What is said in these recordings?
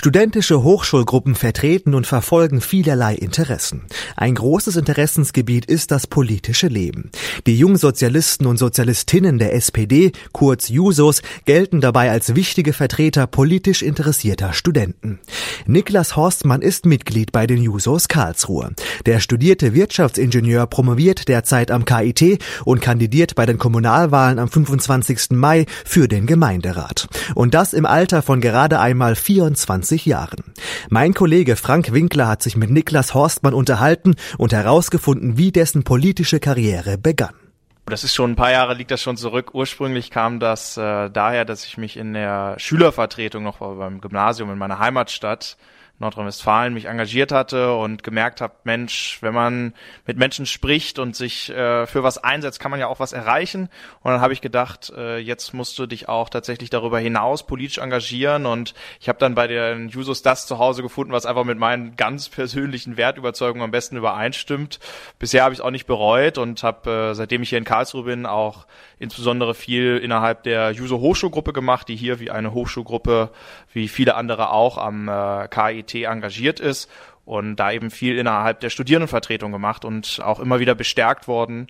Studentische Hochschulgruppen vertreten und verfolgen vielerlei Interessen. Ein großes Interessensgebiet ist das politische Leben. Die Jungsozialisten und Sozialistinnen der SPD, kurz Jusos, gelten dabei als wichtige Vertreter politisch interessierter Studenten. Niklas Horstmann ist Mitglied bei den Jusos Karlsruhe. Der studierte Wirtschaftsingenieur promoviert derzeit am KIT und kandidiert bei den Kommunalwahlen am 25. Mai für den Gemeinderat. Und das im Alter von gerade einmal 24 20 Jahren. Mein Kollege Frank Winkler hat sich mit Niklas Horstmann unterhalten und herausgefunden, wie dessen politische Karriere begann. Das ist schon ein paar Jahre liegt das schon zurück. Ursprünglich kam das äh, daher, dass ich mich in der Schülervertretung noch beim Gymnasium in meiner Heimatstadt Nordrhein-Westfalen mich engagiert hatte und gemerkt habe, Mensch, wenn man mit Menschen spricht und sich äh, für was einsetzt, kann man ja auch was erreichen. Und dann habe ich gedacht, äh, jetzt musst du dich auch tatsächlich darüber hinaus politisch engagieren. Und ich habe dann bei den Jusos das zu Hause gefunden, was einfach mit meinen ganz persönlichen Wertüberzeugungen am besten übereinstimmt. Bisher habe ich es auch nicht bereut und habe, äh, seitdem ich hier in Karlsruhe bin, auch insbesondere viel innerhalb der Juso Hochschulgruppe gemacht, die hier wie eine Hochschulgruppe, wie viele andere auch am äh, KIT engagiert ist und da eben viel innerhalb der Studierendenvertretung gemacht und auch immer wieder bestärkt worden,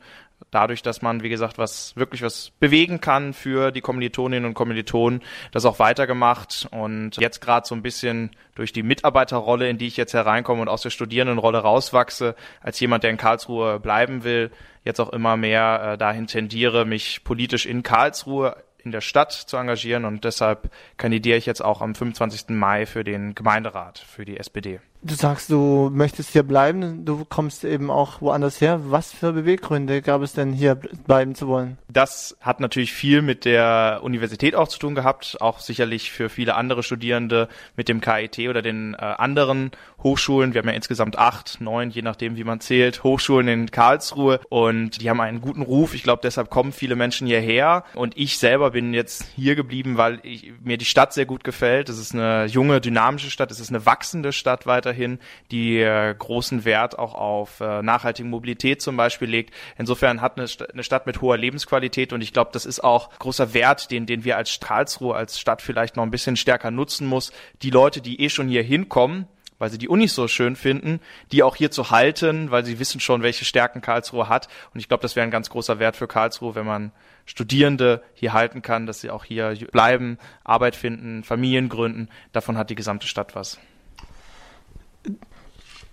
dadurch, dass man, wie gesagt, was wirklich was bewegen kann für die Kommilitoninnen und Kommilitonen, das auch weitergemacht und jetzt gerade so ein bisschen durch die Mitarbeiterrolle, in die ich jetzt hereinkomme und aus der Studierendenrolle rauswachse, als jemand, der in Karlsruhe bleiben will, jetzt auch immer mehr äh, dahin tendiere, mich politisch in Karlsruhe in der Stadt zu engagieren und deshalb kandidiere ich jetzt auch am 25. Mai für den Gemeinderat für die SPD. Du sagst, du möchtest hier bleiben, du kommst eben auch woanders her. Was für Beweggründe gab es denn hier bleiben zu wollen? Das hat natürlich viel mit der Universität auch zu tun gehabt, auch sicherlich für viele andere Studierende mit dem KIT oder den äh, anderen Hochschulen. Wir haben ja insgesamt acht, neun, je nachdem wie man zählt, Hochschulen in Karlsruhe und die haben einen guten Ruf. Ich glaube, deshalb kommen viele Menschen hierher und ich selber bin jetzt hier geblieben, weil ich, mir die Stadt sehr gut gefällt. Es ist eine junge, dynamische Stadt, es ist eine wachsende Stadt weiter weiterhin, die äh, großen Wert auch auf äh, nachhaltige Mobilität zum Beispiel legt. Insofern hat eine, St eine Stadt mit hoher Lebensqualität und ich glaube, das ist auch großer Wert, den, den wir als Karlsruhe, als Stadt vielleicht noch ein bisschen stärker nutzen muss. Die Leute, die eh schon hier hinkommen, weil sie die Unis so schön finden, die auch hier zu halten, weil sie wissen schon, welche Stärken Karlsruhe hat. Und ich glaube, das wäre ein ganz großer Wert für Karlsruhe, wenn man Studierende hier halten kann, dass sie auch hier bleiben, Arbeit finden, Familien gründen. Davon hat die gesamte Stadt was.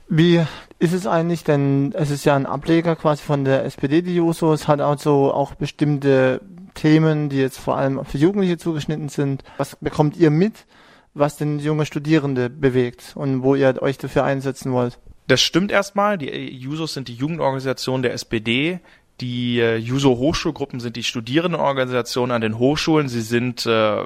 Wie ist es eigentlich, denn es ist ja ein Ableger quasi von der SPD, die Juso. Es hat also auch bestimmte Themen, die jetzt vor allem für Jugendliche zugeschnitten sind. Was bekommt ihr mit, was denn junge Studierende bewegt und wo ihr euch dafür einsetzen wollt? Das stimmt erstmal. Die Jusos sind die Jugendorganisation der SPD. Die äh, Juso-Hochschulgruppen sind die Studierendenorganisationen an den Hochschulen. Sie sind äh,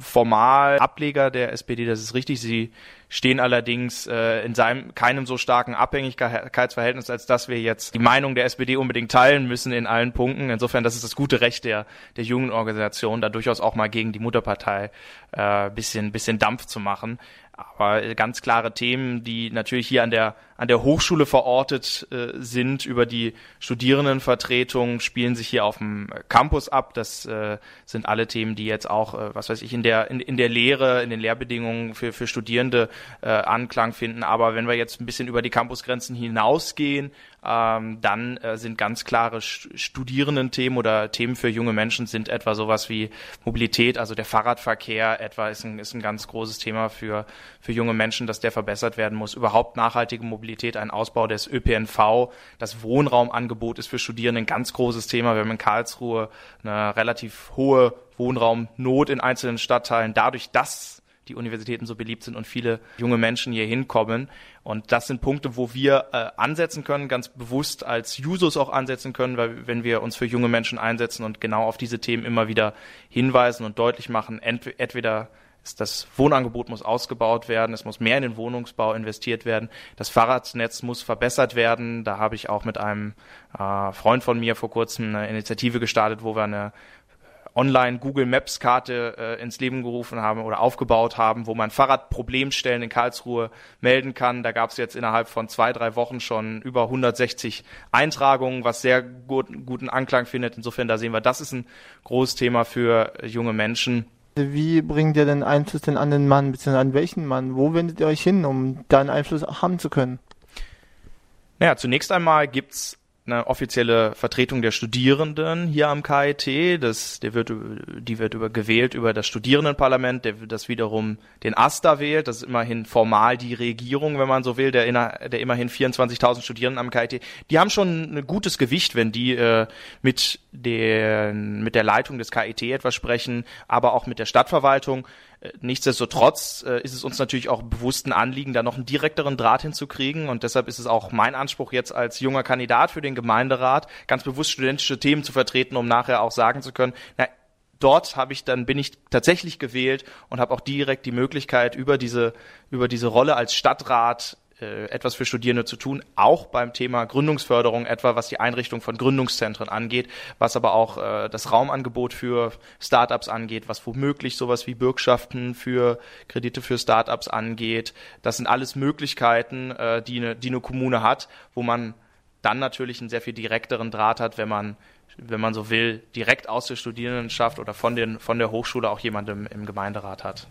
formal Ableger der SPD, das ist richtig. Sie stehen allerdings äh, in seinem keinem so starken Abhängigkeitsverhältnis, als dass wir jetzt die Meinung der SPD unbedingt teilen müssen in allen Punkten. Insofern, das ist das gute Recht der der jungen Organisation, da durchaus auch mal gegen die Mutterpartei äh, bisschen bisschen Dampf zu machen. Aber ganz klare Themen, die natürlich hier an der an der Hochschule verortet äh, sind über die Studierendenvertretung, spielen sich hier auf dem Campus ab. Das äh, sind alle Themen, die jetzt auch, äh, was weiß ich, in der in, in der Lehre, in den Lehrbedingungen für für Studierende äh, Anklang finden. Aber wenn wir jetzt ein bisschen über die Campusgrenzen hinausgehen, ähm, dann äh, sind ganz klare Studierendenthemen oder Themen für junge Menschen sind etwa sowas wie Mobilität, also der Fahrradverkehr etwa ist ein, ist ein ganz großes Thema für, für junge Menschen, dass der verbessert werden muss. Überhaupt nachhaltige Mobilität, ein Ausbau des ÖPNV, das Wohnraumangebot ist für Studierende ein ganz großes Thema. Wir haben in Karlsruhe eine relativ hohe Wohnraumnot in einzelnen Stadtteilen. Dadurch, dass die Universitäten so beliebt sind und viele junge Menschen hier hinkommen. Und das sind Punkte, wo wir äh, ansetzen können, ganz bewusst als Jusos auch ansetzen können, weil wenn wir uns für junge Menschen einsetzen und genau auf diese Themen immer wieder hinweisen und deutlich machen, entweder das Wohnangebot muss ausgebaut werden, es muss mehr in den Wohnungsbau investiert werden, das Fahrradnetz muss verbessert werden. Da habe ich auch mit einem äh, Freund von mir vor kurzem eine Initiative gestartet, wo wir eine online Google Maps Karte äh, ins Leben gerufen haben oder aufgebaut haben, wo man Fahrradproblemstellen in Karlsruhe melden kann. Da gab es jetzt innerhalb von zwei, drei Wochen schon über 160 Eintragungen, was sehr gut, guten Anklang findet. Insofern, da sehen wir, das ist ein großes Thema für junge Menschen. Wie bringt ihr den Einfluss denn an den Mann, beziehungsweise an welchen Mann? Wo wendet ihr euch hin, um da einen Einfluss haben zu können? Naja, zunächst einmal gibt's eine offizielle Vertretung der Studierenden hier am KIT. Das, der wird, die wird über, gewählt über das Studierendenparlament, der das wiederum den AStA wählt. Das ist immerhin formal die Regierung, wenn man so will, der, inner, der immerhin 24.000 Studierenden am KIT. Die haben schon ein gutes Gewicht, wenn die äh, mit, der, mit der Leitung des KIT etwas sprechen, aber auch mit der Stadtverwaltung. Äh, nichtsdestotrotz äh, ist es uns natürlich auch bewusst ein Anliegen, da noch einen direkteren Draht hinzukriegen. Und deshalb ist es auch mein Anspruch jetzt als junger Kandidat für den Gemeinderat, ganz bewusst studentische Themen zu vertreten, um nachher auch sagen zu können, na, dort habe ich dann bin ich tatsächlich gewählt und habe auch direkt die Möglichkeit über diese über diese Rolle als Stadtrat äh, etwas für Studierende zu tun, auch beim Thema Gründungsförderung, etwa was die Einrichtung von Gründungszentren angeht, was aber auch äh, das Raumangebot für Startups angeht, was womöglich sowas wie Bürgschaften für Kredite für Startups angeht. Das sind alles Möglichkeiten, äh, die, eine, die eine Kommune hat, wo man dann natürlich einen sehr viel direkteren Draht hat, wenn man wenn man so will, direkt aus der Studierendenschaft oder von, den, von der Hochschule auch jemanden im, im Gemeinderat hat.